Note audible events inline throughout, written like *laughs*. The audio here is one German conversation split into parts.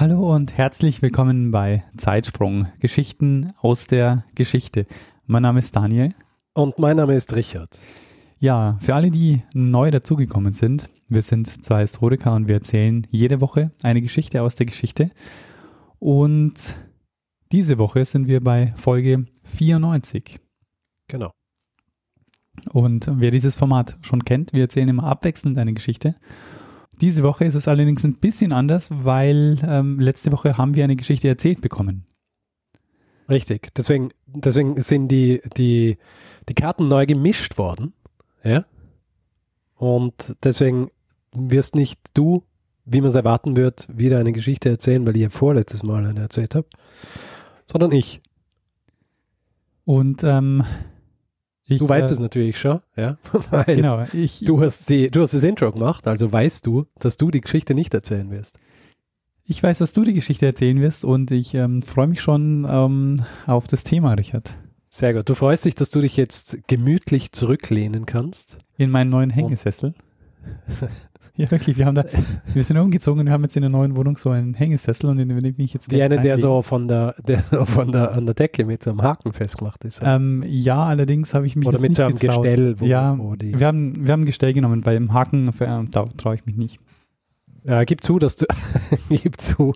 Hallo und herzlich willkommen bei Zeitsprung, Geschichten aus der Geschichte. Mein Name ist Daniel. Und mein Name ist Richard. Ja, für alle, die neu dazugekommen sind, wir sind zwei Historiker und wir erzählen jede Woche eine Geschichte aus der Geschichte. Und diese Woche sind wir bei Folge 94. Genau. Und wer dieses Format schon kennt, wir erzählen immer abwechselnd eine Geschichte. Diese Woche ist es allerdings ein bisschen anders, weil ähm, letzte Woche haben wir eine Geschichte erzählt bekommen. Richtig. Deswegen, deswegen sind die, die, die Karten neu gemischt worden. Ja. Und deswegen wirst nicht du, wie man es erwarten wird, wieder eine Geschichte erzählen, weil ich ja vorletztes Mal eine erzählt habe, sondern ich. Und ähm, ich, du weißt äh, es natürlich schon, ja. *laughs* Weil Genau, ich, du hast die, du hast das Intro gemacht, also weißt du, dass du die Geschichte nicht erzählen wirst. ich weiß, dass du die Geschichte erzählen wirst und ich ähm, freue mich schon ähm, auf das Thema, Richard. Sehr gut. Du freust dich, dass du dich jetzt gemütlich zurücklehnen kannst. In meinen neuen Hängesessel. *laughs* ja, wirklich, wir haben da, wir sind umgezogen und wir haben jetzt in der neuen Wohnung so einen Hängesessel und dem bin ich jetzt Wie gleich einer, der so von der, der so von der an der Decke mit so einem Haken festgemacht ist. Ähm, ja, allerdings habe ich mich Oder jetzt mit nicht so einem getraut. Gestell, wo, ja, wo die. wir haben, wir haben ein Gestell genommen, bei dem Haken, äh, da traue ich mich nicht. Ja, gib zu, dass du *laughs* gib zu,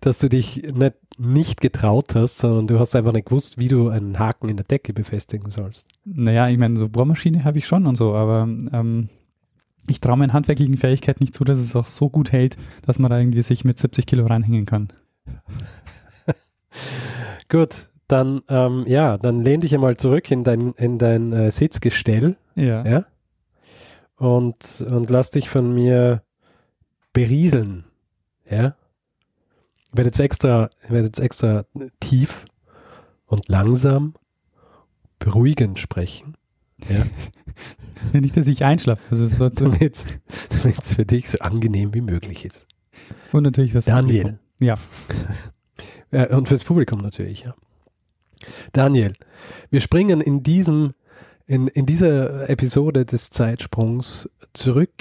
dass du dich nicht, nicht getraut hast, sondern du hast einfach nicht gewusst, wie du einen Haken in der Decke befestigen sollst. Naja, ich meine, so Bohrmaschine habe ich schon und so, aber ähm, ich traue meinen handwerklichen Fähigkeiten nicht zu, dass es auch so gut hält, dass man da irgendwie sich mit 70 Kilo reinhängen kann. *laughs* Gut, dann ähm, ja, dann lehn dich einmal zurück in dein in dein äh, Sitzgestell, Ja. ja, und und lass dich von mir berieseln, ja. Ich werde jetzt extra, ich werde jetzt extra tief und langsam beruhigend sprechen, *laughs* ja. Nicht, dass ich einschlafe. Also es sollte, damit es für dich so angenehm wie möglich ist. und natürlich was Daniel. *laughs* Ja. Und fürs Publikum natürlich, ja. Daniel, wir springen in diesem, in, in dieser Episode des Zeitsprungs zurück,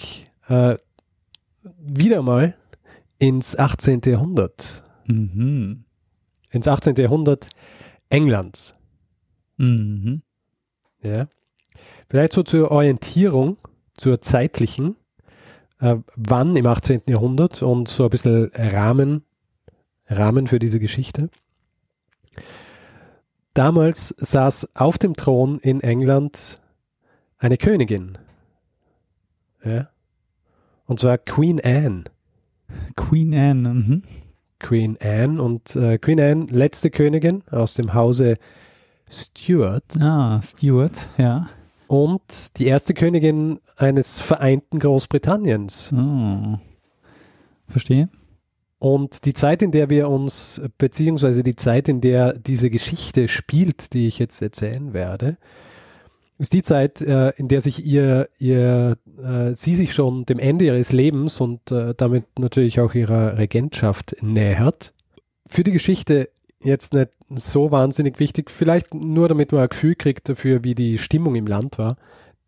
äh, wieder mal ins 18. Jahrhundert. Mhm. Ins 18. Jahrhundert Englands. Mhm. Ja. Vielleicht so zur Orientierung, zur zeitlichen, äh, wann im 18. Jahrhundert und so ein bisschen Rahmen, Rahmen für diese Geschichte. Damals saß auf dem Thron in England eine Königin. Ja. Und zwar Queen Anne. Queen Anne. Mhm. Queen Anne und äh, Queen Anne, letzte Königin aus dem Hause Stuart. Ah, Stuart, ja. Und die erste Königin eines vereinten Großbritanniens. Oh. Verstehe. Und die Zeit, in der wir uns, beziehungsweise die Zeit, in der diese Geschichte spielt, die ich jetzt erzählen werde, ist die Zeit, äh, in der sich ihr, ihr äh, sie sich schon dem Ende ihres Lebens und äh, damit natürlich auch ihrer Regentschaft nähert. Für die Geschichte jetzt nicht so wahnsinnig wichtig, vielleicht nur damit man ein Gefühl kriegt dafür, wie die Stimmung im Land war.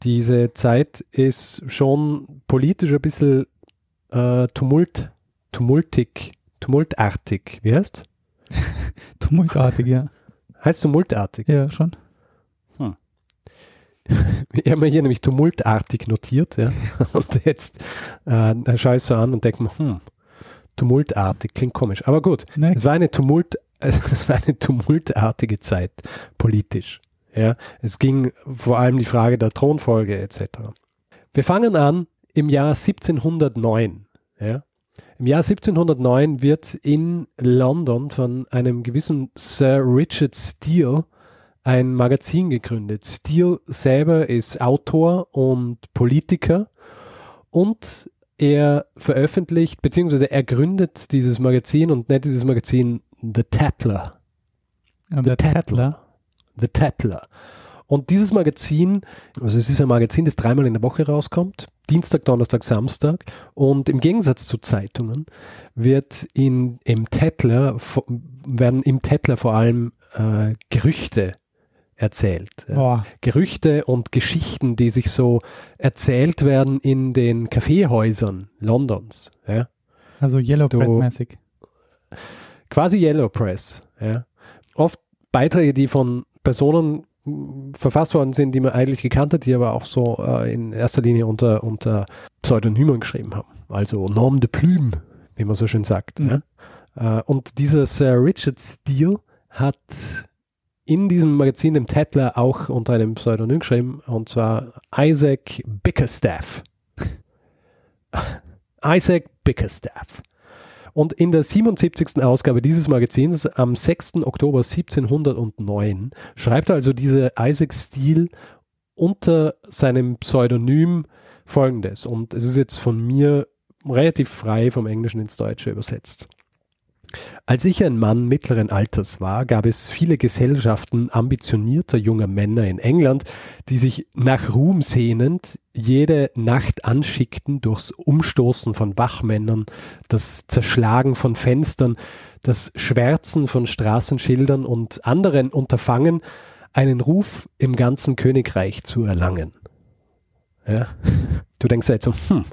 Diese Zeit ist schon politisch ein bisschen äh, tumult, tumultig, tumultartig. Wie heißt? *laughs* Tumultartig, ja. Heißt tumultartig. Ja, schon. Ich habe mir hier nämlich tumultartig notiert, ja. *laughs* Und jetzt äh, schaue ich so an und denke mir, hm, tumultartig, klingt komisch. Aber gut, Ne, es war eine *laughs* Tumult, es war eine tumultartige Zeit, politisch. Ja. Es ging vor allem die Frage der Thronfolge etc. Wir fangen an im Jahr 1709. Ja. Im Jahr 1709 wird in London von einem gewissen Sir Richard Steele ein Magazin gegründet. Steele selber ist Autor und Politiker und er veröffentlicht, beziehungsweise er gründet dieses Magazin und nennt dieses Magazin The Tattler. Und der Tattler. The Tattler. Und dieses Magazin, also es ist ein Magazin, das dreimal in der Woche rauskommt, Dienstag, Donnerstag, Samstag. Und im Gegensatz zu Zeitungen wird in, im Tattler, werden im Tattler vor allem äh, Gerüchte erzählt. Ja. Boah. Gerüchte und Geschichten, die sich so erzählt werden in den Kaffeehäusern Londons. Ja. Also Yellow Press-mäßig. Quasi Yellow Press. Ja. Oft Beiträge, die von Personen mh, verfasst worden sind, die man eigentlich gekannt hat, die aber auch so äh, in erster Linie unter, unter Pseudonymen geschrieben haben. Also Norm de Plume, wie man so schön sagt. Mhm. Ja. Äh, und dieser Sir Richard Steele hat in diesem Magazin, dem Tatler, auch unter einem Pseudonym geschrieben, und zwar Isaac Bickerstaff. *laughs* Isaac Bickerstaff. Und in der 77. Ausgabe dieses Magazins am 6. Oktober 1709 schreibt also dieser Isaac Steele unter seinem Pseudonym folgendes. Und es ist jetzt von mir relativ frei vom Englischen ins Deutsche übersetzt. Als ich ein Mann mittleren Alters war, gab es viele Gesellschaften ambitionierter junger Männer in England, die sich nach Ruhm sehnend jede Nacht anschickten durchs Umstoßen von Wachmännern, das Zerschlagen von Fenstern, das Schwärzen von Straßenschildern und anderen Unterfangen, einen Ruf im ganzen Königreich zu erlangen. Ja? Du denkst jetzt so, hm,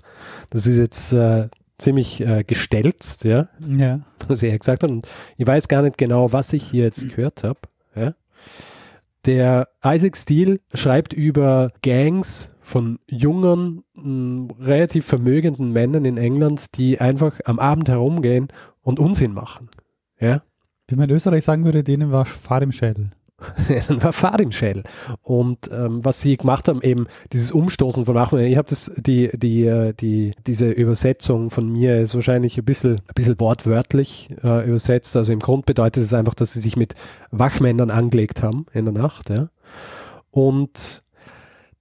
das ist jetzt äh, ziemlich äh, gestelzt, ja, Ja. was er gesagt hat. Und ich weiß gar nicht genau, was ich hier jetzt gehört habe. Ja. Der Isaac Steele schreibt über Gangs von jungen, mh, relativ vermögenden Männern in England, die einfach am Abend herumgehen und Unsinn machen. Ja. Wie man in Österreich sagen würde, denen war Fahr im Schädel. *laughs* dann war Fahrt im Schädel. Und ähm, was sie gemacht haben, eben dieses Umstoßen von Achmed, ich habe das, die, die, äh, die, diese Übersetzung von mir ist wahrscheinlich ein bisschen, ein bisschen wortwörtlich äh, übersetzt. Also im Grund bedeutet es einfach, dass sie sich mit Wachmännern angelegt haben in der Nacht. Ja. Und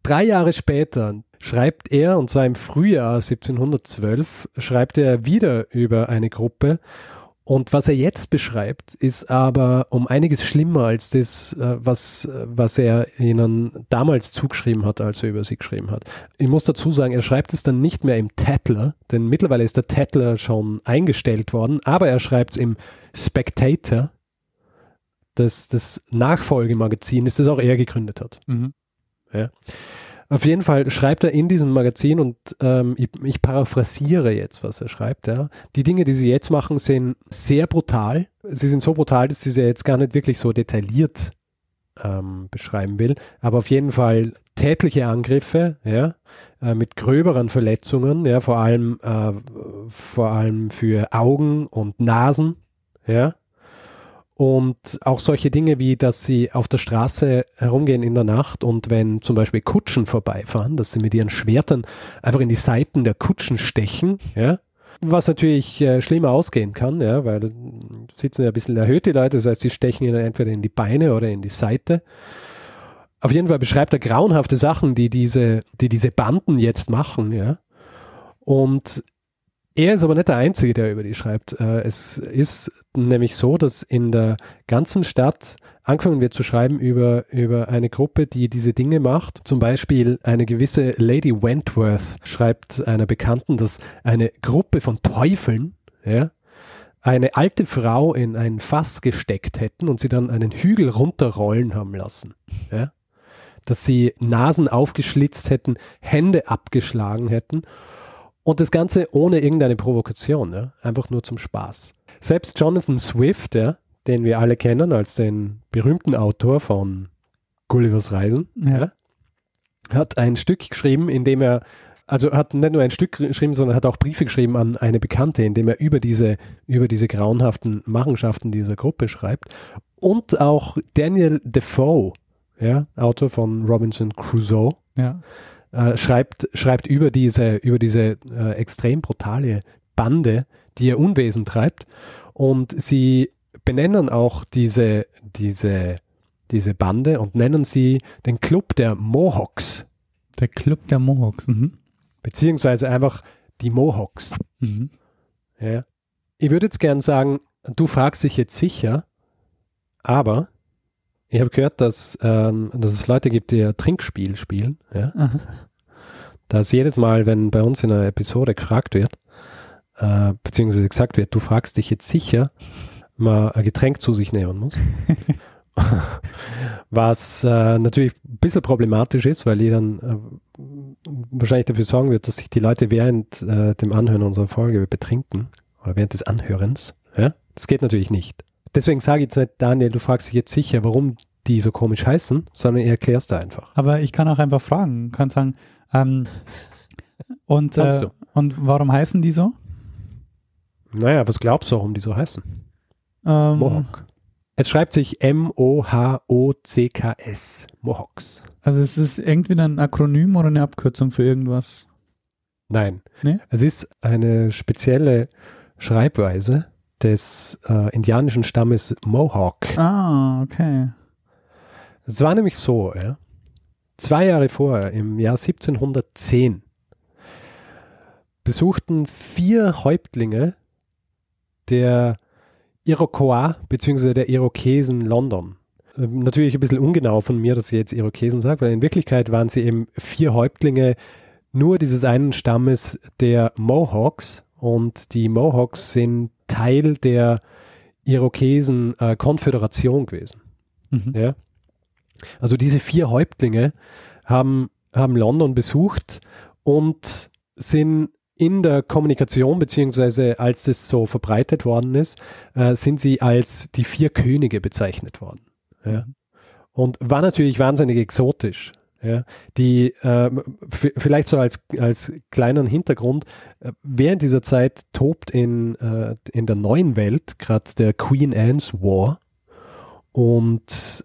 drei Jahre später schreibt er, und zwar im Frühjahr 1712, schreibt er wieder über eine Gruppe und was er jetzt beschreibt, ist aber um einiges schlimmer als das, äh, was, was er ihnen damals zugeschrieben hat, als er über sie geschrieben hat. Ich muss dazu sagen, er schreibt es dann nicht mehr im Tatler, denn mittlerweile ist der Tatler schon eingestellt worden, aber er schreibt es im Spectator, das, das Nachfolgemagazin ist, das auch er gegründet hat. Mhm. Auf jeden Fall schreibt er in diesem Magazin und ähm, ich, ich paraphrasiere jetzt, was er schreibt. Ja. Die Dinge, die sie jetzt machen, sind sehr brutal. Sie sind so brutal, dass ich sie jetzt gar nicht wirklich so detailliert ähm, beschreiben will. Aber auf jeden Fall tätliche Angriffe, ja, äh, mit gröberen Verletzungen, ja, vor allem, äh, vor allem für Augen und Nasen, ja. Und auch solche Dinge wie, dass sie auf der Straße herumgehen in der Nacht und wenn zum Beispiel Kutschen vorbeifahren, dass sie mit ihren Schwertern einfach in die Seiten der Kutschen stechen, ja. Was natürlich äh, schlimmer ausgehen kann, ja, weil sitzen ja ein bisschen erhöht die Leute, das heißt, die stechen ihnen entweder in die Beine oder in die Seite. Auf jeden Fall beschreibt er grauenhafte Sachen, die diese, die diese Banden jetzt machen, ja. Und er ist aber nicht der Einzige, der über die schreibt. Äh, Es ist nämlich so, dass in der ganzen Stadt angefangen wird zu schreiben über, über eine Gruppe, die diese Dinge macht. Zum Beispiel eine gewisse Lady Wentworth schreibt einer Bekannten, dass eine Gruppe von Teufeln, ja, eine alte Frau in ein Fass gesteckt hätten und sie dann einen Hügel runterrollen haben lassen. Ja? Dass sie Nasen aufgeschlitzt hätten, Hände abgeschlagen hätten und das Ganze ohne irgendeine Provokation, ja? einfach nur zum Spaß. Selbst Jonathan Swift, ja, den wir alle kennen als den berühmten Autor von Gullivers Reisen, Ja. hat ein Stück geschrieben, in dem er, also hat nicht nur ein Stück geschrieben, sondern hat auch Briefe geschrieben an eine Bekannte, in dem er über diese, über diese grauenhaften Machenschaften dieser Gruppe schreibt. Und auch Daniel Defoe, ja, Autor von Robinson Crusoe. Äh, schreibt, schreibt über diese, über diese äh, extrem brutale Bande, die ihr Unwesen treibt. Und sie benennen auch diese, diese, diese Bande und nennen sie den Club der Mohawks, Der Club der Mohawks. Mhm. beziehungsweise einfach die Mohawks. Mhm. Ja. Ich würde jetzt gern sagen, du fragst dich jetzt sicher, aber ich habe gehört, dass, ähm, dass es Leute gibt, die ein Trinkspiel spielen. Ja? Dass jedes Mal, wenn bei uns in einer Episode gefragt wird, äh, beziehungsweise gesagt wird, du fragst dich jetzt sicher, man ein Getränk zu sich nehmen muss. *laughs* Was äh, natürlich ein bisschen problematisch ist, weil dann äh, wahrscheinlich dafür sorgen wird, dass sich die Leute während äh, dem Anhören unserer Folge betrinken oder während des Anhörens. Ja? Das geht natürlich nicht. Deswegen sage ich jetzt nicht, Daniel, du fragst dich jetzt sicher, warum die so komisch heißen, sondern ihr erklärst da einfach. Aber ich kann auch einfach fragen, kann sagen, ähm, und, äh, und warum heißen die so? Naja, was glaubst du, warum die so heißen? Ähm, Mohawk. Es schreibt sich M-O-H-O-C-K-S. Mohawks. Also es ist irgendwie ein Akronym oder eine Abkürzung für irgendwas. Nein. Nee? Es ist eine spezielle Schreibweise des äh, indianischen Stammes Mohawk. Ah, okay. Es war nämlich so, ja, zwei Jahre vorher, im Jahr 1710, besuchten vier Häuptlinge der Iroquois bzw. der Irokesen London. Ähm, Natürlich ein bisschen ungenau von mir, dass ich jetzt Irokesen sage, weil in Wirklichkeit waren sie eben vier Häuptlinge nur dieses einen Stammes der Mohawks und die Mohawks sind Teil der Irokesen äh, Konföderation gewesen. Mhm. Ja. Also diese vier Häuptlinge haben, haben London besucht und sind in der Kommunikation, beziehungsweise als das so verbreitet worden ist, äh, sind sie als die vier Könige bezeichnet worden. Ja. Und war natürlich wahnsinnig exotisch. Ja. Die, v- vielleicht so als, als kleinen Hintergrund, äh, während dieser Zeit tobt in, äh, in der neuen Welt gerade der Queen Anne's War und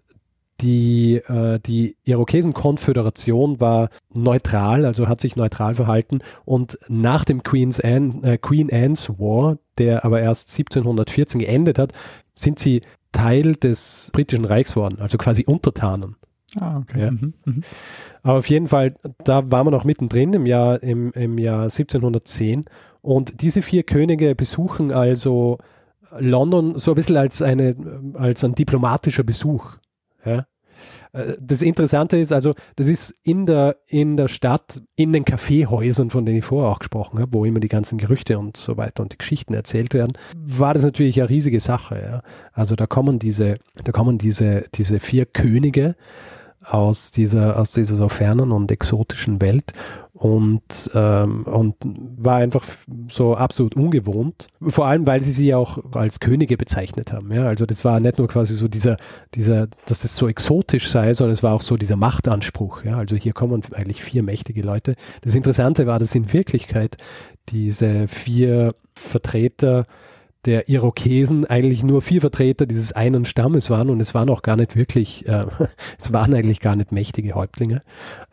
die, äh, die Irokesen-Konföderation war neutral, also hat sich neutral verhalten. Und nach dem Queen's Anne, äh, Queen Anne's War, der aber erst 1714 geendet hat, sind sie Teil des britischen Reichs worden, also quasi Untertanen. Ah, okay. Ja. Mhm. Mhm. Aber auf jeden Fall, da waren wir noch mittendrin im Jahr, im, im Jahr 1710. Und diese vier Könige besuchen also London so ein bisschen als, eine, als ein diplomatischer Besuch. Ja. Äh, Das Interessante ist also, das ist in der, in der Stadt, in den Kaffeehäusern, von denen ich vorher auch gesprochen habe, wo immer die ganzen Gerüchte und so weiter und die Geschichten erzählt werden, war das natürlich eine riesige Sache. Ja. Also da kommen diese, da kommen diese, diese vier Könige aus dieser, aus dieser so fernen und exotischen Welt und, ähm, und war einfach so absolut ungewohnt. Vor allem, weil sie sie auch als Könige bezeichnet haben. Ja? Also das war nicht nur quasi so dieser, dieser, dass es so exotisch sei, sondern es war auch so dieser Machtanspruch. Ja? Also hier kommen eigentlich vier mächtige Leute. Das Interessante war, dass in Wirklichkeit diese vier Vertreter der Irokesen eigentlich nur vier Vertreter dieses einen Stammes waren und es waren auch gar nicht wirklich, äh, *laughs* es waren eigentlich gar nicht mächtige Häuptlinge.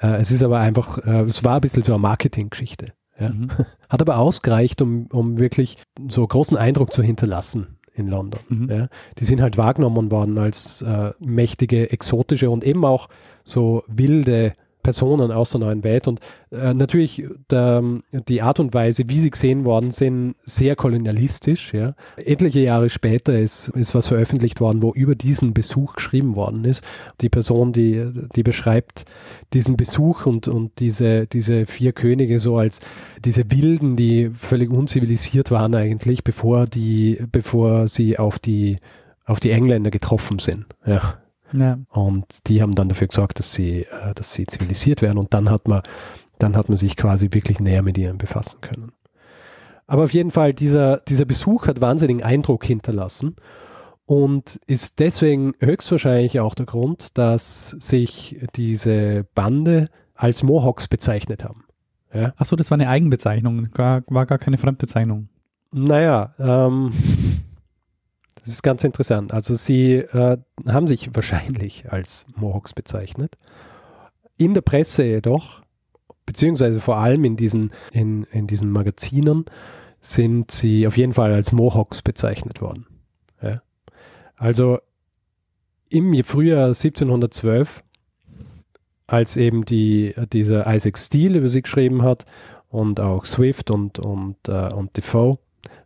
Äh, es ist aber einfach, äh, es war ein bisschen so eine Marketinggeschichte. Ja. Mhm. *laughs* Hat aber ausgereicht, um, um wirklich so großen Eindruck zu hinterlassen in London. Mhm. Ja. Die sind halt wahrgenommen worden als äh, mächtige, exotische und eben auch so wilde Personen aus der neuen Welt. Und äh, natürlich der, die Art und Weise, wie sie gesehen worden sind, sehr kolonialistisch. Ja. Etliche Jahre später ist, ist was veröffentlicht worden, wo über diesen Besuch geschrieben worden ist. Die Person, die, die beschreibt diesen Besuch und, und diese, diese vier Könige so als diese Wilden, die völlig unzivilisiert waren eigentlich, bevor die, bevor sie auf die, auf die Engländer getroffen sind. Ja. Ja. Und die haben dann dafür gesorgt, dass sie, äh, dass sie zivilisiert werden. Und dann hat man, dann hat man sich quasi wirklich näher mit ihnen befassen können. Aber auf jeden Fall, dieser, dieser Besuch hat wahnsinnigen Eindruck hinterlassen und ist deswegen höchstwahrscheinlich auch der Grund, dass sich diese Bande als Mohawks bezeichnet haben. Ja? Achso, das war eine Eigenbezeichnung, gar, war gar keine Fremdbezeichnung. Naja, ähm, das ist ganz interessant. Also sie äh, haben sich *laughs* wahrscheinlich als Mohawks bezeichnet. In der Presse jedoch, beziehungsweise vor allem in diesen, in, in diesen Magazinen, sind sie auf jeden Fall als Mohawks bezeichnet worden. Ja. Also im Frühjahr 1712, als eben die, dieser Isaac Steele über sie geschrieben hat und auch Swift und, und, äh, und Defoe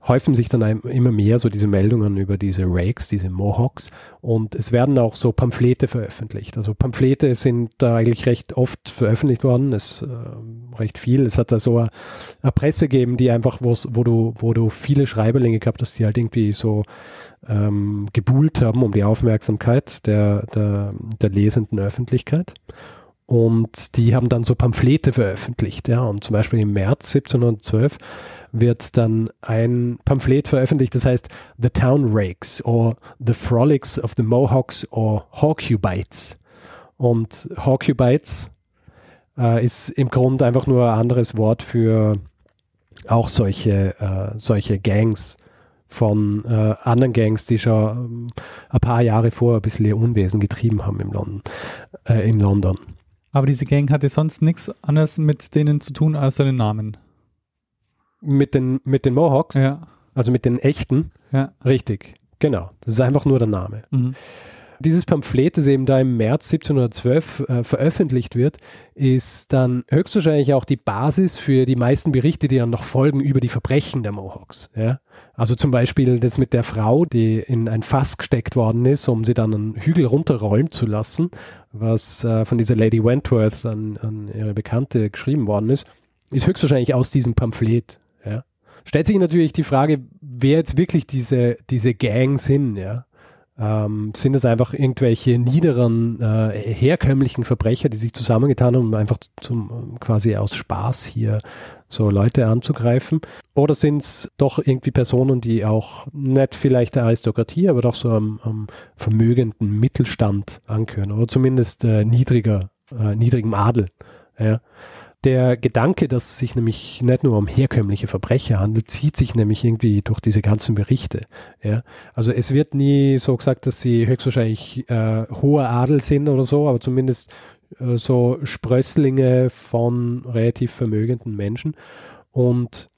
häufen sich dann immer mehr so diese Meldungen über diese Rakes, diese Mohawks und es werden auch so Pamphlete veröffentlicht. Also Pamphlete sind da eigentlich recht oft veröffentlicht worden, es äh, recht viel. Es hat da so eine, eine Presse gegeben, die einfach, wo du, wo du viele Schreiberlinge gehabt hast, die halt irgendwie so ähm, gebuhlt haben um die Aufmerksamkeit der, der, der lesenden Öffentlichkeit. Und die haben dann so Pamphlete veröffentlicht, ja. Und zum Beispiel im März 1712 wird dann ein Pamphlet veröffentlicht, das heißt The Town Rakes or The Frolics of the Mohawks or Hawkubites. Und Hawkubites äh, ist im Grunde einfach nur ein anderes Wort für auch solche, äh, solche Gangs von äh, anderen Gangs, die schon ähm, ein paar Jahre vorher ein bisschen ihr Unwesen getrieben haben im London, äh, in London. Aber diese Gang hatte sonst nichts anderes mit denen zu tun als seinen Namen. Mit den, mit den Mohawks? Ja. Also mit den echten? Ja. Richtig, genau. Das ist einfach nur der Name. Mhm. Dieses Pamphlet, das eben da im März 1712 äh, veröffentlicht wird, ist dann höchstwahrscheinlich auch die Basis für die meisten Berichte, die dann noch folgen über die Verbrechen der Mohawks. Ja? Also zum Beispiel das mit der Frau, die in ein Fass gesteckt worden ist, um sie dann einen Hügel runterrollen zu lassen, was äh, von dieser Lady Wentworth an, an, ihre Bekannte geschrieben worden ist, ist höchstwahrscheinlich aus diesem Pamphlet. Ja. Stellt sich natürlich die Frage, wer jetzt wirklich diese, diese Gangs sind, ja. Ähm, sind das einfach irgendwelche niederen, äh, herkömmlichen Verbrecher, die sich zusammengetan haben, um einfach zum, quasi aus Spaß hier so Leute anzugreifen? Oder sind es doch irgendwie Personen, die auch nicht vielleicht der Aristokratie, aber doch so am, am vermögenden Mittelstand angehören oder zumindest äh, niedriger, äh, niedrigem Adel? Ja der Gedanke, dass es sich nämlich nicht nur um herkömmliche Verbrecher handelt, zieht sich nämlich irgendwie durch diese ganzen Berichte. Ja? Also es wird nie so gesagt, dass sie höchstwahrscheinlich äh, hoher Adel sind oder so, aber zumindest äh, so Sprösslinge von relativ vermögenden Menschen. Und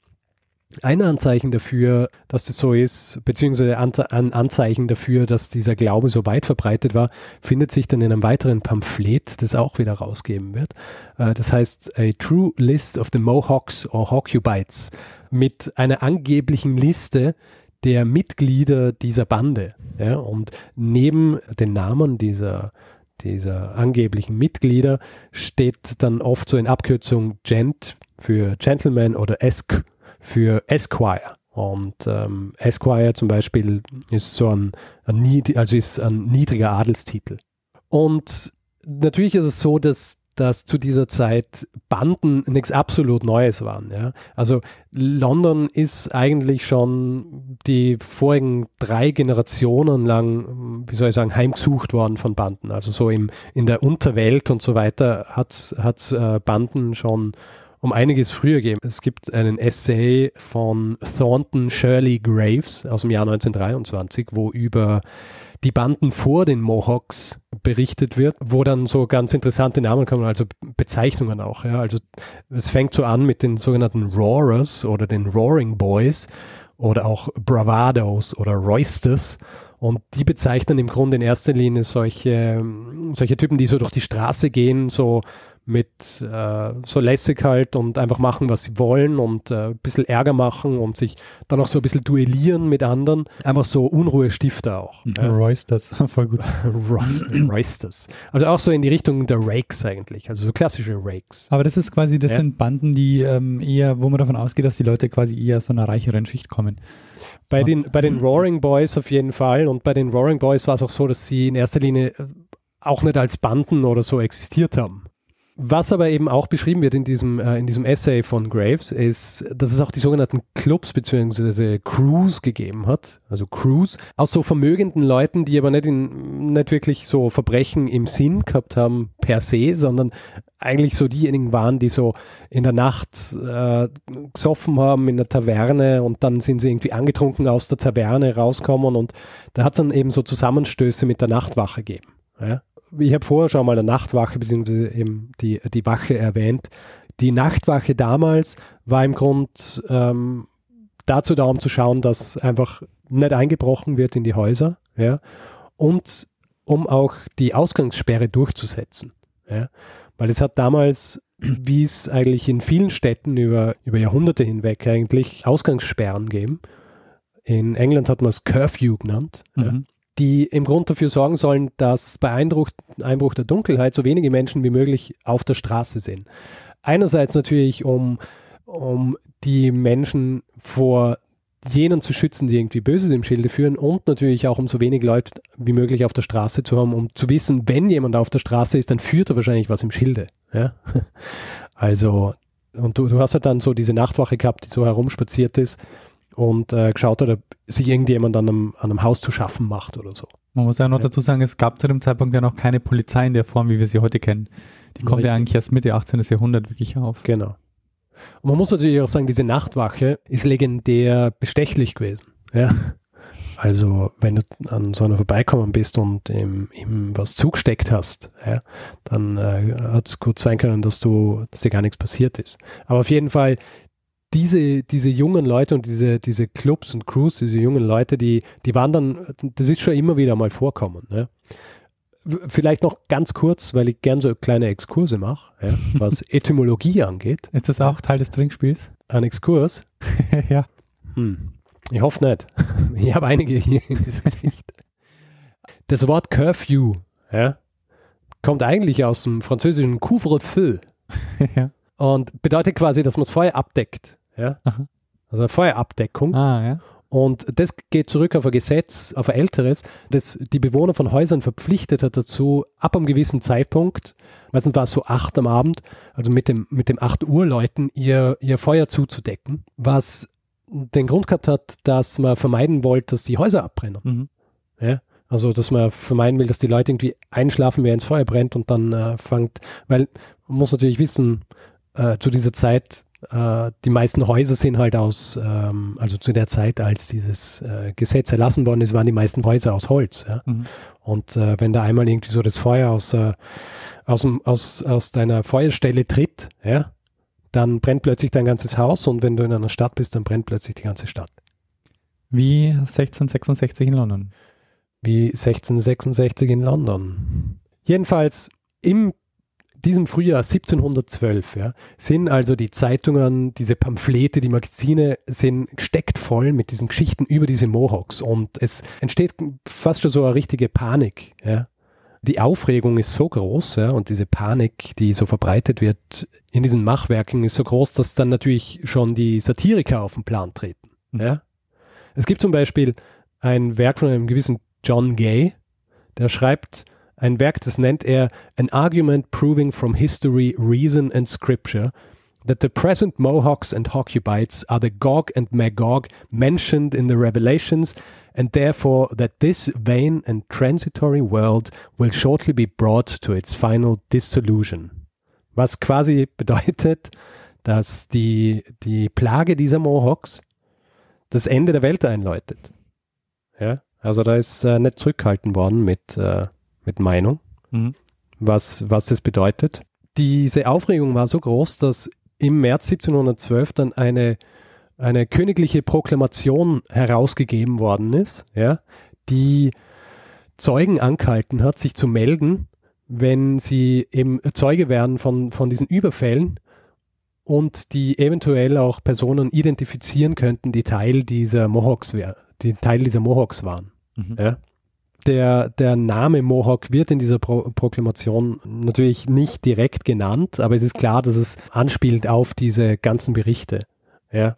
ein Anzeichen dafür, dass das so ist, beziehungsweise ein Anzeichen dafür, dass dieser Glaube so weit verbreitet war, findet sich dann in einem weiteren Pamphlet, das auch wieder rausgeben wird. Äh, das heißt A True List of the Mohawks or Hawkubites mit einer angeblichen Liste der Mitglieder dieser Bande. Ja, und neben den Namen dieser dieser angeblichen Mitglieder steht dann oft so in Abkürzung Gent für Gentleman oder Esk für Esquire. Und ähm, Esquire zum Beispiel ist so ein, ein, also ist ein niedriger Adelstitel. Und natürlich ist es so, dass dass zu dieser Zeit Banden nichts absolut Neues waren. Ja? Also London ist eigentlich schon die vorigen drei Generationen lang, wie soll ich sagen, heimgesucht worden von Banden. Also so im, in der Unterwelt und so weiter hat es äh, Banden schon um einiges früher geben. Es gibt einen Essay von Thornton Shirley Graves aus dem Jahr 1923, wo über die Banden vor den Mohawks berichtet wird, wo dann so ganz interessante Namen kommen, also Bezeichnungen auch. Ja. Also es fängt so an mit den sogenannten Roarers oder den Roaring Boys oder auch Bravados oder Roysters. Und die bezeichnen im Grunde in erster Linie solche, solche Typen, die so durch die Straße gehen, so mit äh, so lässig halt und einfach machen, was sie wollen und äh, ein bisschen Ärger machen und sich dann auch so ein bisschen duellieren mit anderen. Einfach so Unruhestifter auch. Ja. Roysters, *laughs* voll gut. *laughs* Roysters. Also auch so in die Richtung der Rakes eigentlich, also so klassische Rakes. Aber das ist quasi, das ja. sind Banden, die ähm, eher, wo man davon ausgeht, dass die Leute quasi eher aus so einer reicheren Schicht kommen. Bei den, bei den Roaring Boys auf jeden Fall und bei den Roaring Boys war es auch so, dass sie in erster Linie äh, auch nicht als Banden oder so existiert haben. Was aber eben auch beschrieben wird in diesem, äh, in diesem Essay von Graves, ist, dass es auch die sogenannten Clubs bzw. Crews gegeben hat, also Crews, aus so vermögenden Leuten, die aber nicht, in, nicht wirklich so Verbrechen im Sinn gehabt haben per se, sondern eigentlich so diejenigen waren, die so in der Nacht äh, gesoffen haben in der Taverne und dann sind sie irgendwie angetrunken aus der Taverne rauskommen und da hat es dann eben so Zusammenstöße mit der Nachtwache gegeben. Ja? Ich habe vorher schon mal eine Nachtwache bzw. eben die, die Wache erwähnt. Die Nachtwache damals war im Grund ähm, dazu da, um zu schauen, dass einfach nicht eingebrochen wird in die Häuser, ja, und um auch die Ausgangssperre durchzusetzen. Ja. Weil es hat damals, wie es eigentlich in vielen Städten über, über Jahrhunderte hinweg eigentlich Ausgangssperren gegeben. In England hat man es Curfew genannt. Ja Mhm. Die im Grund dafür sorgen sollen, dass bei Einbruch, Einbruch der Dunkelheit so wenige Menschen wie möglich auf der Straße sind. Einerseits natürlich, um, um die Menschen vor jenen zu schützen, die irgendwie Böses im Schilde führen und natürlich auch, um so wenig Leute wie möglich auf der Straße zu haben, um zu wissen, wenn jemand auf der Straße ist, dann führt er wahrscheinlich was im Schilde. Ja? *laughs* Also, und du, du hast halt dann so diese Nachtwache gehabt, die so herumspaziert ist und äh, geschaut hat, ob sich irgendjemand an einem, an einem Haus zu schaffen macht oder so. Man muss ja noch Ja. dazu sagen, es gab zu dem Zeitpunkt ja noch keine Polizei in der Form, wie wir sie heute kennen. Die kommt ja eigentlich erst Mitte 18. Jahrhundert wirklich auf. Genau. Und man muss natürlich auch sagen, diese Nachtwache ist legendär bestechlich gewesen. Ja. Also, wenn du an so einer vorbeikommen bist und ihm, ihm was zugesteckt hast, ja, dann äh, hat es gut sein können, dass du, dass dir gar nichts passiert ist. Aber auf jeden Fall, diese, diese jungen Leute und diese, diese Clubs und Crews, diese jungen Leute, die, die waren dann, das ist schon immer wieder mal vorkommen. W- Vielleicht noch ganz kurz, weil ich gern so kleine Exkurse mache, ja, *laughs* was Etymologie angeht. Ist das auch Teil des Trinkspiels? Ein Exkurs? *laughs* ja. Hm. Ich hoffe nicht. *laughs* Ich habe einige hier in dieser Geschichte. Das Wort Curfew ja, kommt eigentlich aus dem französischen Couvre-feu ja. Und bedeutet quasi, dass man das Feuer abdeckt. Ja? Aha. Also eine Feuerabdeckung. Ah, ja. Und das geht zurück auf ein Gesetz, auf ein älteres, das die Bewohner von Häusern verpflichtet hat dazu, ab einem gewissen Zeitpunkt, meistens war es so acht am Abend, also mit dem, mit dem 8 Uhr Leuten, ihr, ihr Feuer zuzudecken, was den Grund gehabt hat, dass man vermeiden wollte, dass die Häuser abbrennen. Mhm. Ja? Also, dass man vermeiden will, dass die Leute irgendwie einschlafen, während das Feuer brennt und dann äh, fängt, weil man muss natürlich wissen, äh, zu dieser Zeit, äh, die meisten Häuser sind halt aus, ähm, also zu der Zeit, als dieses äh, Gesetz erlassen worden ist, waren die meisten Häuser aus Holz. Ja? Mhm. Und äh, wenn da einmal irgendwie so das Feuer aus, äh, aus, aus, aus deiner Feuerstelle tritt, ja, dann brennt plötzlich dein ganzes Haus und wenn du in einer Stadt bist, dann brennt plötzlich die ganze Stadt. Wie 1666 in London. wie 1666 in London. Jedenfalls im diesem Frühjahr 1712 ja, sind also die Zeitungen, diese Pamphlete, die Magazine sind gesteckt voll mit diesen Geschichten über diese Mohawks und es entsteht fast schon so eine richtige Panik. Ja. Die Aufregung ist so groß ja, und diese Panik, die so verbreitet wird in diesen Machwerken, ist so groß, dass dann natürlich schon die Satiriker auf den Plan treten. Mhm. Ja. Es gibt zum Beispiel ein Werk von einem gewissen John Gay, der schreibt ein Werk, das nennt er An Argument Proving from History, Reason and Scripture that the present Mohawks and Hocubites are the Gog and Magog mentioned in the Revelations and therefore that this vain and transitory world will shortly be brought to its final dissolution. Was quasi bedeutet, dass die, die Plage dieser Mohawks das Ende der Welt einläutet. Ja, also da ist äh, nicht zurückgehalten worden mit, äh, mit Meinung, Mhm. was, was das bedeutet. Diese Aufregung war so groß, dass im März 1712 dann eine, eine königliche Proklamation herausgegeben worden ist, ja, die Zeugen angehalten hat, sich zu melden, wenn sie eben Zeuge werden von, von diesen Überfällen und die eventuell auch Personen identifizieren könnten, die Teil dieser Mohawks, wär, die Teil dieser Mohawks waren. Mhm. Ja. Der, der Name Mohawk wird in dieser Pro Proklamation natürlich nicht direkt genannt, aber es ist klar, dass es anspielt auf diese ganzen Berichte. Ja.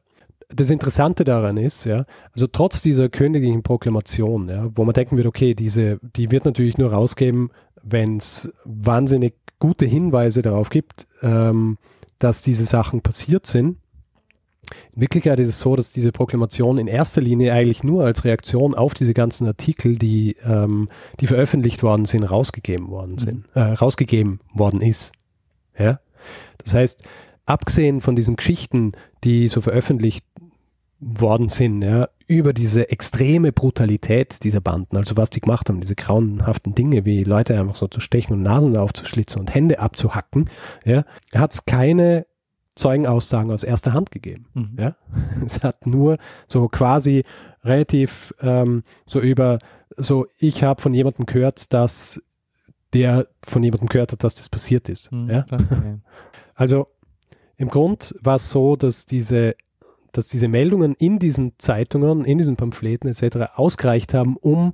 Das Interessante daran ist, ja, also trotz dieser königlichen Proklamation, ja, wo man denken wird, okay, diese, die wird natürlich nur rausgeben, wenn es wahnsinnig gute Hinweise darauf gibt, ähm, dass diese Sachen passiert sind. In Wirklichkeit ist es so, dass diese Proklamation in erster Linie eigentlich nur als Reaktion auf diese ganzen Artikel, die, ähm, die veröffentlicht worden sind, rausgegeben worden sind, äh, rausgegeben worden ist. Ja? Das heißt, abgesehen von diesen Geschichten, die so veröffentlicht worden sind, ja, über diese extreme Brutalität dieser Banden, also was die gemacht haben, diese grauenhaften Dinge, wie Leute einfach so zu stechen und Nasen aufzuschlitzen und Hände abzuhacken, ja, hat es keine Zeugenaussagen aus erster Hand gegeben. Mhm. Ja? *laughs* Es hat nur so quasi relativ ähm, so über, so ich habe von jemandem gehört, dass der von jemandem gehört hat, dass das passiert ist. Mhm, ja? *laughs* Also im Grund war es so, dass diese, dass diese Meldungen in diesen Zeitungen, in diesen Pamphleten etc. ausgereicht haben, um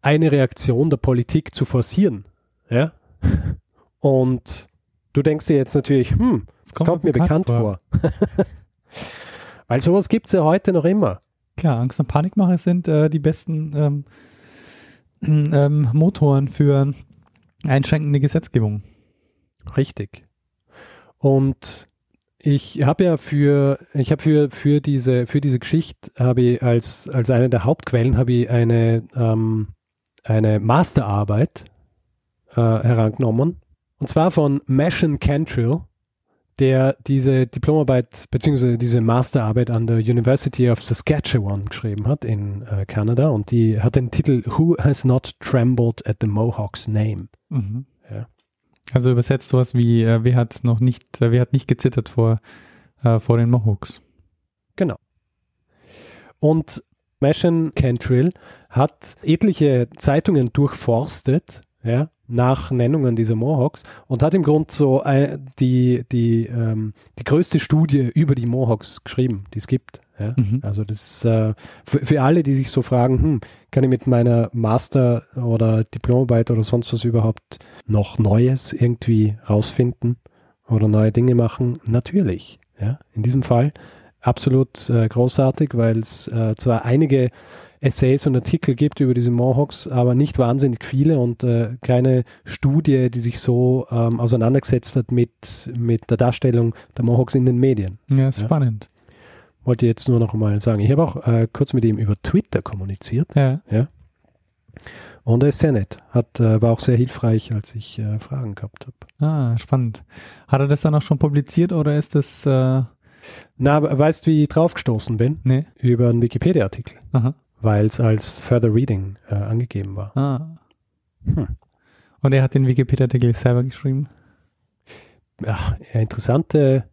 eine Reaktion der Politik zu forcieren. Ja? *laughs* Und du denkst dir jetzt natürlich, hm, das kommt, mir bekannt vor. *laughs* Weil sowas gibt es ja heute noch immer. Klar, Angst- und Panikmache sind äh, die besten ähm, *clears throat* ähm, Motoren für einschränkende Gesetzgebung. Richtig. Und ich habe ja für, ich habe für, für diese, für diese Geschichte habe ich als, als eine der Hauptquellen habe ich eine, ähm, eine Masterarbeit äh, herangenommen. Und zwar von Mashen Cantrill, der diese Diplomarbeit bzw. diese Masterarbeit an der University of Saskatchewan geschrieben hat in äh, Kanada und die hat den Titel Who has not trembled at the Mohawks name? Mhm. Ja. Also übersetzt sowas wie, äh, wer hat noch nicht, äh, wer hat nicht gezittert vor, äh, vor den Mohawks? Genau. Und Mashen Cantrill hat etliche Zeitungen durchforstet, ja, nach Nennungen dieser Mohawks und hat im Grund so äh, die, die, ähm, die größte Studie über die Mohawks geschrieben, die es gibt. Ja. Mhm. Also das äh, für, für alle, die sich so fragen, hm, kann ich mit meiner Master- oder Diplomarbeit oder sonst was überhaupt noch Neues irgendwie rausfinden oder neue Dinge machen? Natürlich. Ja. In diesem Fall absolut äh, großartig, weil es äh, zwar einige Essays und Artikel gibt über diese Mohawks, aber nicht wahnsinnig viele und äh, keine Studie, die sich so ähm, auseinandergesetzt hat mit, mit der Darstellung der Mohawks in den Medien. Ja, spannend. Wollte ich jetzt nur noch mal sagen. Ich habe auch äh, kurz mit ihm über Twitter kommuniziert Ja. und er ist sehr nett. Hat, äh, war auch sehr hilfreich, als ich äh, Fragen gehabt habe. Ah, spannend. Hat er das dann auch schon publiziert oder ist das, äh, Na, weißt du, wie ich draufgestoßen bin? nee? Über einen Wikipedia-Artikel, Aha. Weil es als Further Reading äh, angegeben war. Ah. Hm. Und er hat den Wikipedia-Artikel selber geschrieben. Ja, interessante,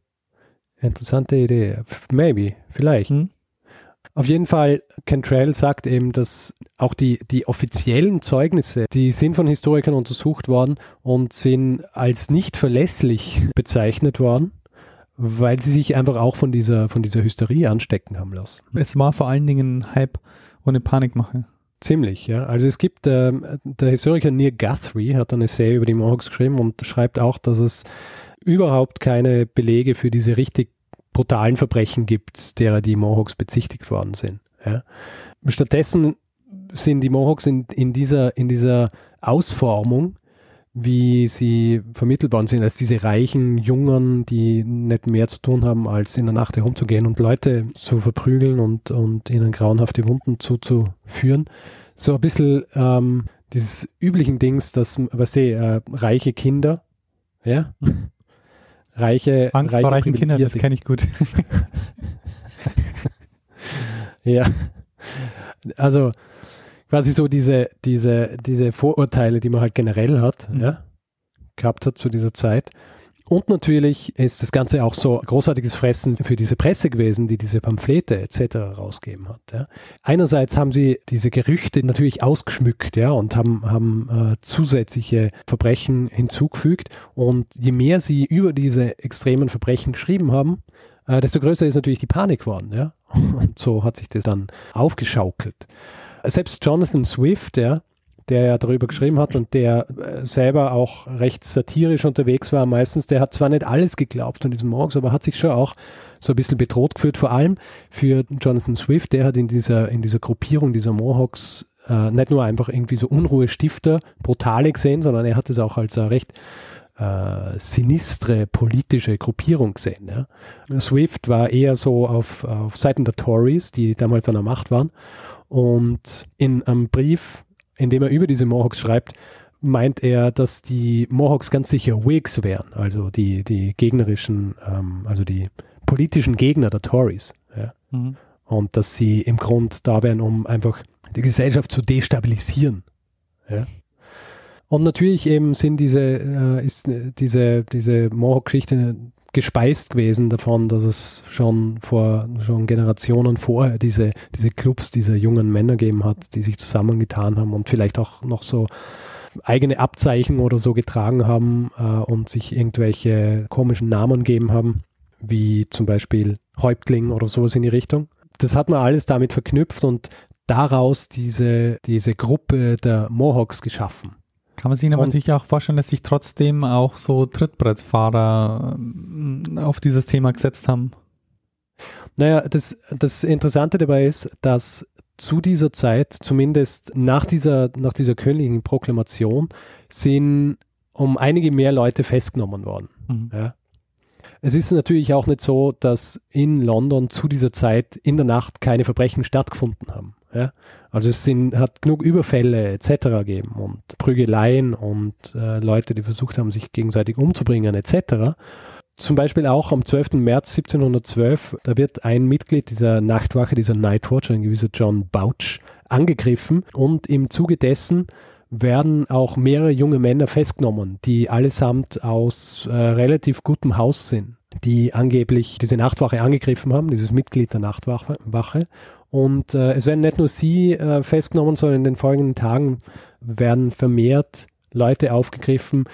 interessante Idee. Maybe, vielleicht. Hm? Auf jeden Fall, Cantrell sagt eben, dass auch die, die offiziellen Zeugnisse, die sind von Historikern untersucht worden und sind als nicht verlässlich bezeichnet worden, weil sie sich einfach auch von dieser, von dieser Hysterie anstecken haben lassen. Es war vor allen Dingen ein Eine Panikmache. Ziemlich, ja. Also es gibt, ähm, der Historiker Neil Guthrie hat ein Essay über die Mohawks geschrieben und schreibt auch, dass es überhaupt keine Belege für diese richtig brutalen Verbrechen gibt, derer die Mohawks bezichtigt worden sind. Ja. Stattdessen sind die Mohawks in, in, dieser, in dieser Ausformung, wie sie vermittelt worden sind, als diese reichen Jungen, die nicht mehr zu tun haben, als in der Nacht herumzugehen und Leute zu verprügeln und, und ihnen grauenhafte Wunden zuzuführen. So ein bisschen ähm, dieses üblichen Dings, dass, was ich, äh, reiche Kinder, ja, *laughs* reiche, Angst reiche vor reichen Kindern, das kenne ich gut. *laughs* Ja. Also quasi so diese, diese, diese Vorurteile, die man halt generell hat, Mhm. ja, gehabt hat zu dieser Zeit. Und natürlich ist das Ganze auch so großartiges Fressen für diese Presse gewesen, die diese Pamphlete etc. rausgeben hat. Ja. Einerseits haben sie diese Gerüchte natürlich ausgeschmückt ja, und haben, haben äh, zusätzliche Verbrechen hinzugefügt. Und je mehr sie über diese extremen Verbrechen geschrieben haben, äh, desto größer ist natürlich die Panik geworden. Ja. *laughs* Und so hat sich das dann aufgeschaukelt. Selbst Jonathan Swift, ja, der ja darüber geschrieben hat und der äh, selber auch recht satirisch unterwegs war meistens, der hat zwar nicht alles geglaubt von diesem Morgs, aber hat sich schon auch so ein bisschen bedroht gefühlt, vor allem für Jonathan Swift, der hat in dieser, in dieser Gruppierung dieser Mohawks äh, nicht nur einfach irgendwie so Unruhestifter, brutale gesehen, sondern er hat es auch als eine recht äh, sinistre politische Gruppierung gesehen. Ja. Swift war eher so auf, auf Seiten der Tories, die damals an der Macht waren. Und in einem Brief, in dem er über diese Mohawks schreibt, meint er, dass die Mohawks ganz sicher Whigs wären, also die, die gegnerischen, ähm, also die politischen Gegner der Tories. Ja. Mhm. Und dass sie im Grund da wären, um einfach die Gesellschaft zu destabilisieren. Ja. Und natürlich eben sind diese, äh, ist äh, diese, diese Mohawk-Geschichte gespeist gewesen davon, dass es schon vor schon Generationen vorher diese, diese Clubs, diese jungen Männer gegeben hat, die sich zusammengetan haben und vielleicht auch noch so eigene Abzeichen oder so getragen haben äh, und sich irgendwelche komischen Namen geben haben, wie zum Beispiel Häuptling oder sowas in die Richtung. Das hat man alles damit verknüpft und daraus diese, diese Gruppe der Mohawks geschaffen. Kann man sich aber natürlich auch vorstellen, dass sich trotzdem auch so Trittbrettfahrer ähm, auf dieses Thema gesetzt haben. Naja, das, das Interessante dabei ist, dass zu dieser Zeit, zumindest nach dieser, nach dieser königlichen Proklamation, sind um einige mehr Leute festgenommen worden. Mhm. Ja. Es ist natürlich auch nicht so, dass in London zu dieser Zeit in der Nacht keine Verbrechen stattgefunden haben. Ja? Also es sind, hat genug Überfälle etc. gegeben und Prügeleien und äh, Leute, die versucht haben, sich gegenseitig umzubringen etc. Zum Beispiel auch am 12. März 1712, da wird ein Mitglied dieser Nachtwache, dieser Nightwatch, ein gewisser John Bouch, angegriffen und im Zuge dessen werden auch mehrere junge Männer festgenommen, die allesamt aus äh, relativ gutem Haus sind, die angeblich diese Nachtwache angegriffen haben, dieses Mitglied der Nachtwache. Und äh, es werden nicht nur sie äh, festgenommen, sondern in den folgenden Tagen werden vermehrt Leute aufgegriffen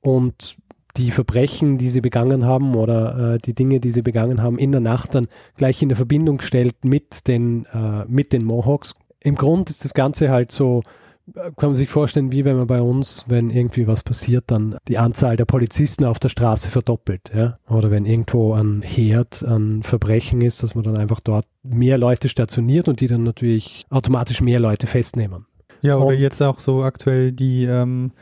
und die Verbrechen, die sie begangen haben oder äh, die Dinge, die sie begangen haben, in der Nacht dann gleich in der Verbindung gestellt mit den, äh, mit den Mohawks. Im Grund ist das Ganze halt so kann man sich vorstellen, wie wenn man bei uns, wenn irgendwie was passiert, dann die Anzahl der Polizisten auf der Straße verdoppelt, ja? Oder wenn irgendwo ein Herd an Verbrechen ist, dass man dann einfach dort mehr Leute stationiert und die dann natürlich automatisch mehr Leute festnehmen. Ja, oder und, jetzt auch so aktuell die, ähm,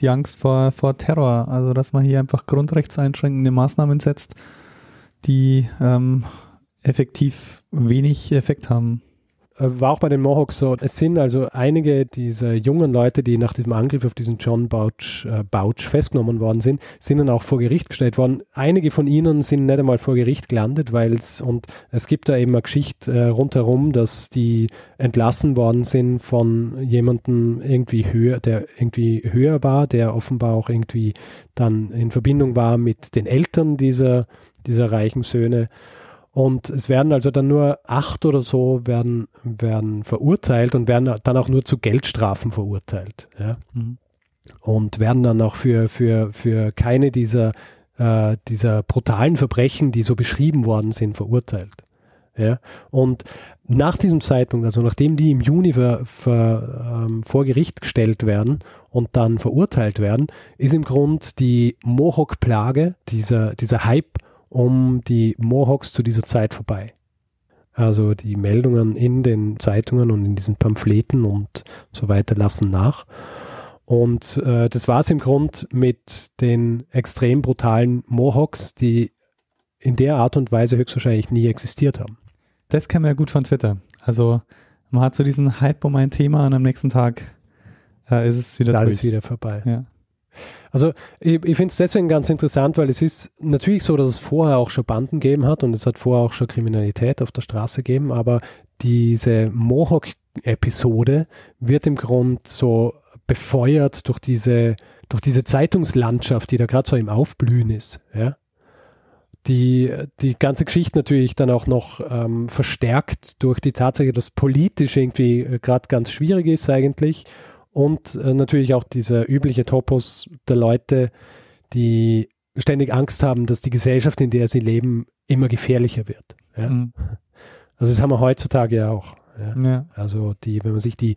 die Angst vor, vor Terror, also dass man hier einfach grundrechtseinschränkende Maßnahmen setzt, die ähm, effektiv wenig Effekt haben. Äh, war auch bei den Mohawks so. Es sind also einige dieser jungen Leute, die nach diesem Angriff auf diesen John Bouch, äh, Bouch festgenommen worden sind, sind dann auch vor Gericht gestellt worden. Einige von ihnen sind nicht einmal vor Gericht gelandet, weil es, und es gibt da eben eine Geschichte äh, rundherum, dass die entlassen worden sind von jemandem irgendwie höher, der irgendwie höher war, der offenbar auch irgendwie dann in Verbindung war mit den Eltern dieser, dieser reichen Söhne. Und es werden also dann nur acht oder so werden, werden verurteilt und werden dann auch nur zu Geldstrafen verurteilt. Ja? Mhm. Und werden dann auch für, für, für keine dieser, äh, dieser brutalen Verbrechen, die so beschrieben worden sind, verurteilt. Ja? Und nach diesem Zeitpunkt, also nachdem die im Juni ver, ver, ähm, vor Gericht gestellt werden und dann verurteilt werden, ist im Grund die Mohawk-Plage, dieser, dieser Hype um die Mohawks zu dieser Zeit vorbei. Also die Meldungen in den Zeitungen und in diesen Pamphleten und so weiter lassen nach. Und äh, das war es im Grund mit den extrem brutalen Mohawks, die in der Art und Weise höchstwahrscheinlich nie existiert haben. Das kennen wir ja gut von Twitter. Also man hat so diesen Hype um ein Thema und am nächsten Tag äh, ist es wieder, ist alles wieder vorbei. Ja. Also ich, ich finde es deswegen ganz interessant, weil es ist natürlich so, dass es vorher auch schon Banden gegeben hat und es hat vorher auch schon Kriminalität auf der Straße gegeben, aber diese Mohawk-Episode wird im Grund so befeuert durch diese, durch diese Zeitungslandschaft, die da gerade so im Aufblühen ist. Ja? Die, die ganze Geschichte natürlich dann auch noch ähm, verstärkt durch die Tatsache, dass politisch irgendwie äh, gerade ganz schwierig ist eigentlich und äh, natürlich auch dieser übliche Topos der Leute, die ständig Angst haben, dass die Gesellschaft, in der sie leben, immer gefährlicher wird. Ja? Mhm. Also das haben wir heutzutage ja auch. Ja? Ja. Also die, wenn man sich die,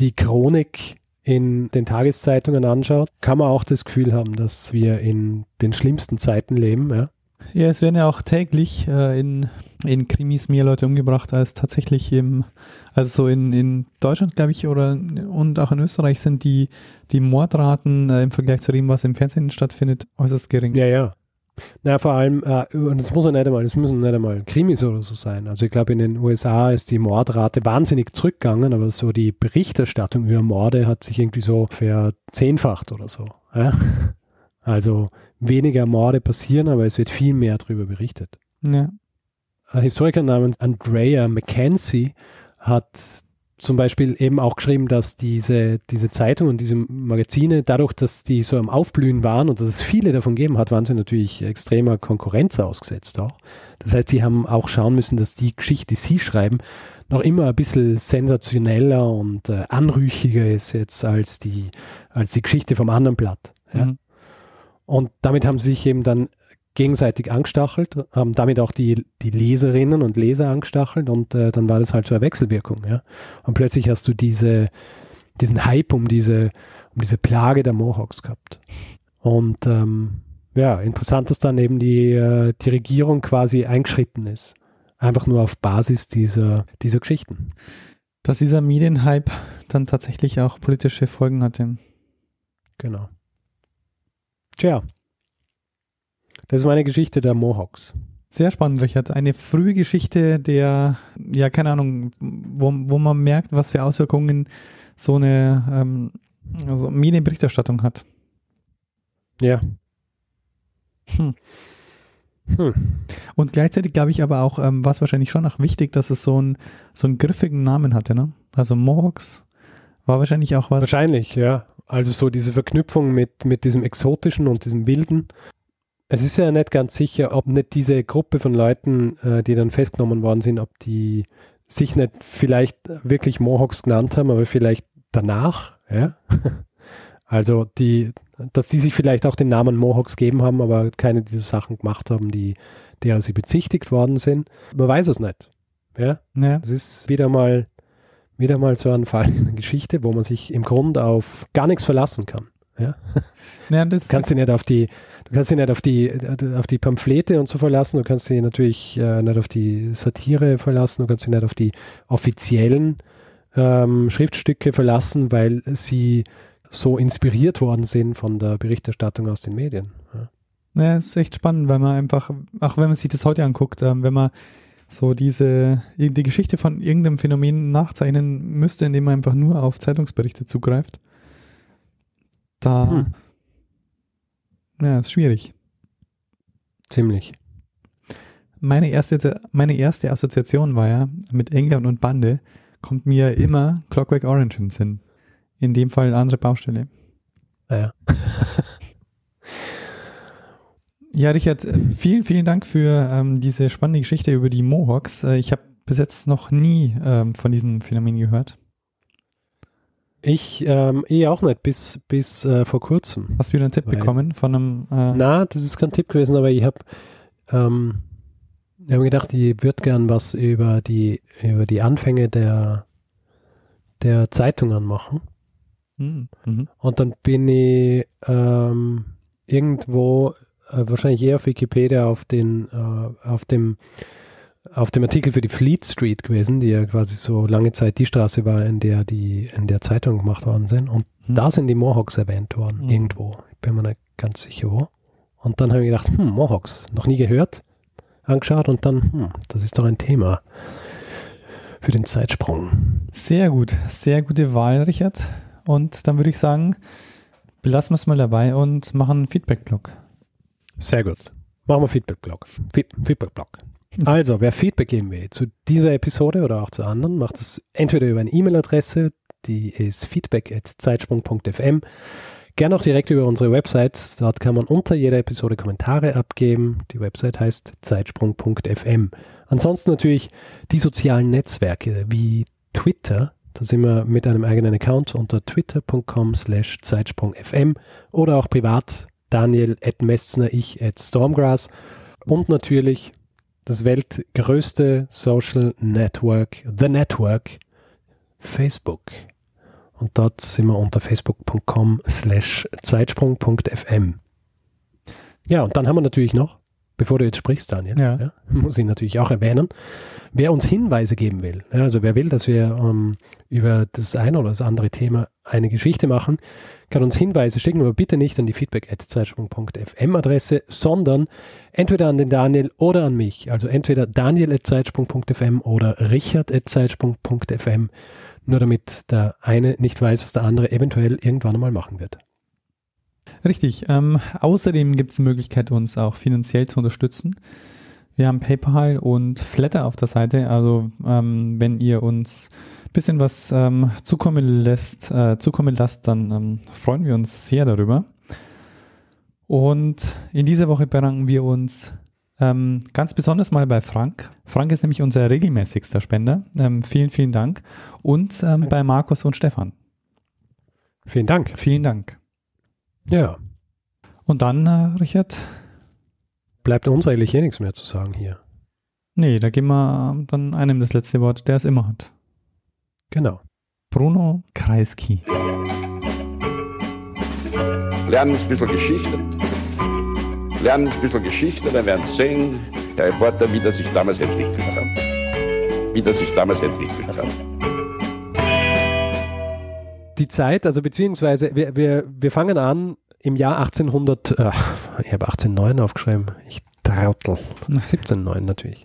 die Chronik in den Tageszeitungen anschaut, kann man auch das Gefühl haben, dass wir in den schlimmsten Zeiten leben. Ja? Ja, es werden ja auch täglich äh, in, in Krimis mehr Leute umgebracht als tatsächlich im, also so in, in Deutschland, glaube ich, oder und auch in Österreich sind die, die Mordraten äh, im Vergleich zu dem, was im Fernsehen stattfindet, äußerst gering. Ja, ja. Na, vor allem, äh, und das muss ja nicht einmal, das müssen nicht einmal Krimis oder so sein. Also ich glaube, in den USA ist die Mordrate wahnsinnig zurückgegangen, aber so die Berichterstattung über Morde hat sich irgendwie so verzehnfacht oder so. Ja? Also weniger Morde passieren, aber es wird viel mehr darüber berichtet. Ja. Ein Historiker namens Andrea Mackenzie hat zum Beispiel eben auch geschrieben, dass diese, diese Zeitung und diese Magazine, dadurch, dass die so am Aufblühen waren und dass es viele davon gegeben hat, waren sie natürlich extremer Konkurrenz ausgesetzt auch. Das heißt, sie haben auch schauen müssen, dass die Geschichte, die sie schreiben, noch immer ein bisschen sensationeller und äh, anrüchiger ist jetzt als die, als die Geschichte vom anderen Blatt. Ja? Mhm. Und damit haben sie sich eben dann gegenseitig angestachelt, haben damit auch die, die Leserinnen und Leser angestachelt und äh, dann war das halt so eine Wechselwirkung. Ja? Und plötzlich hast du diese, diesen Hype um diese, um diese Plage der Mohawks gehabt. Und ähm, ja, interessant, dass dann eben die, äh, die Regierung quasi eingeschritten ist. Einfach nur auf Basis dieser, dieser Geschichten. Dass dieser Medienhype dann tatsächlich auch politische Folgen hatte. Genau. Tja. Das ist meine Geschichte der Mohawks. Sehr spannend, Richard. Eine frühe Geschichte der, ja, keine Ahnung, wo, wo man merkt, was für Auswirkungen so eine ähm, also Medienberichterstattung hat. Ja. Hm. Hm. Und gleichzeitig glaube ich aber auch, ähm, war es wahrscheinlich schon auch wichtig, dass es so, ein, so einen griffigen Namen hatte, ne? Also Mohawks war wahrscheinlich auch was. Wahrscheinlich, ja. Also so diese Verknüpfung mit, mit diesem Exotischen und diesem Wilden. Es ist ja nicht ganz sicher, ob nicht diese Gruppe von Leuten, äh, die dann festgenommen worden sind, ob die sich nicht vielleicht wirklich Mohawks genannt haben, aber vielleicht danach, ja. *laughs* Also die, dass die sich vielleicht auch den Namen Mohawks geben haben, aber keine dieser Sachen gemacht haben, die, derer sie bezichtigt worden sind. Man weiß es nicht. Ja. ja. Es ist wieder mal, wieder mal so ein Fall in der Geschichte, wo man sich im Grunde auf gar nichts verlassen kann. Ja. *laughs* ja du kannst dich nicht auf die, du kannst dich nicht auf die, auf die Pamphlete und so verlassen, du kannst dich natürlich äh, nicht auf die Satire verlassen, du kannst dich nicht auf die offiziellen ähm, Schriftstücke verlassen, weil sie so inspiriert worden sind von der Berichterstattung aus den Medien. Ja. Naja, ist echt spannend, weil man einfach, auch wenn man sich das heute anguckt, ähm, wenn man so diese, die Geschichte von irgendeinem Phänomen nachzeichnen müsste, indem man einfach nur auf Zeitungsberichte zugreift, da, hm. ja, ist schwierig. Ziemlich. Meine erste, meine erste Assoziation war ja mit England und Bande, kommt mir immer Clockwork Orange in Sinn. In dem Fall eine andere Baustelle. Ah, ja. *laughs* ja, Richard, vielen, vielen Dank für ähm, diese spannende Geschichte über die Mohawks. Äh, ich habe bis jetzt noch nie ähm, von diesem Phänomen gehört. Ich ähm, eh auch nicht, bis, bis äh, vor kurzem. Hast du wieder einen Tipp Weil, bekommen von einem. Äh na, das ist kein Tipp gewesen, aber ich habe ähm, hab gedacht, ich würde gern was über die, über die Anfänge der, der Zeitungen machen. Mhm. mhm. Und dann bin ich ähm, irgendwo, äh, wahrscheinlich eher auf Wikipedia, auf, den, äh, auf, dem, auf dem Artikel für die Fleet Street gewesen, die ja quasi so lange Zeit die Straße war, in der die in der Zeitung gemacht worden sind. Und mhm. da sind die Mohawks erwähnt worden, mhm. irgendwo. Ich bin mir nicht ganz sicher wo. Und dann habe ich gedacht, hm, Mohawks, noch nie gehört, angeschaut und dann, hm, das ist doch ein Thema für den Zeitsprung. Sehr gut, sehr gute Wahl, Richard. Und dann würde ich sagen, belassen wir es mal dabei und machen einen Feedback-Blog. Sehr gut. Machen wir Feedback-Blog. Feedback-Blog. Also, wer Feedback geben will zu dieser Episode oder auch zu anderen, macht es entweder über eine E-Mail-Adresse, die ist feedback.zeitsprung.fm. Gerne auch direkt über unsere Website. Dort kann man unter jeder Episode Kommentare abgeben. Die Website heißt zeitsprung.fm. Ansonsten natürlich die sozialen Netzwerke wie Twitter da sind wir mit einem eigenen Account unter twitter.com slash zeitsprungfm oder auch privat Daniel at Messner, ich at Stormgrass und natürlich das weltgrößte Social Network, The Network, Facebook. Und dort sind wir unter facebook.com slash zeitsprung.fm. Ja, und dann haben wir natürlich noch bevor du jetzt sprichst, Daniel, ja. Ja, *laughs* muss ich natürlich auch erwähnen, wer uns Hinweise geben will, ja, also wer will, dass wir ähm, über das eine oder das andere Thema eine Geschichte machen, kann uns Hinweise schicken, aber bitte nicht an die feedback.zeitsprung.fm Adresse, sondern entweder an den Daniel oder an mich. Also entweder daniel.zeitsprung.fm oder richard.zeitsprung.fm, nur damit der eine nicht weiß, was der andere eventuell irgendwann einmal machen wird. Richtig. Ähm, außerdem gibt es die Möglichkeit, uns auch finanziell zu unterstützen. Wir haben PayPal und Flatter auf der Seite. Also ähm, wenn ihr uns ein bisschen was ähm, zukommen lässt, äh, zukommen lasst, dann ähm, freuen wir uns sehr darüber. Und in dieser Woche bedanken wir uns Ähm, ganz besonders mal bei Frank. Frank ist nämlich unser regelmäßigster Spender. Ähm, vielen, vielen Dank. Und ähm, bei Markus und Stefan. Vielen Dank. Vielen Dank. Ja. Und dann, äh, Richard? Bleibt uns eigentlich eh nichts mehr zu sagen hier. Nee, da geben wir äh, dann einem das letzte Wort, der es immer hat. Genau. Bruno Kreisky. Lernen ein bisschen Geschichte. Lernen ein bisschen Geschichte, dann werden Sie sehen, der Reporter, wie das sich damals entwickelt hat. Wie das sich damals entwickelt hat. Die Zeit, also beziehungsweise wir, wir, wir fangen an im Jahr 1800, äh, ich habe 1809 aufgeschrieben, ich trautel, 1709 natürlich.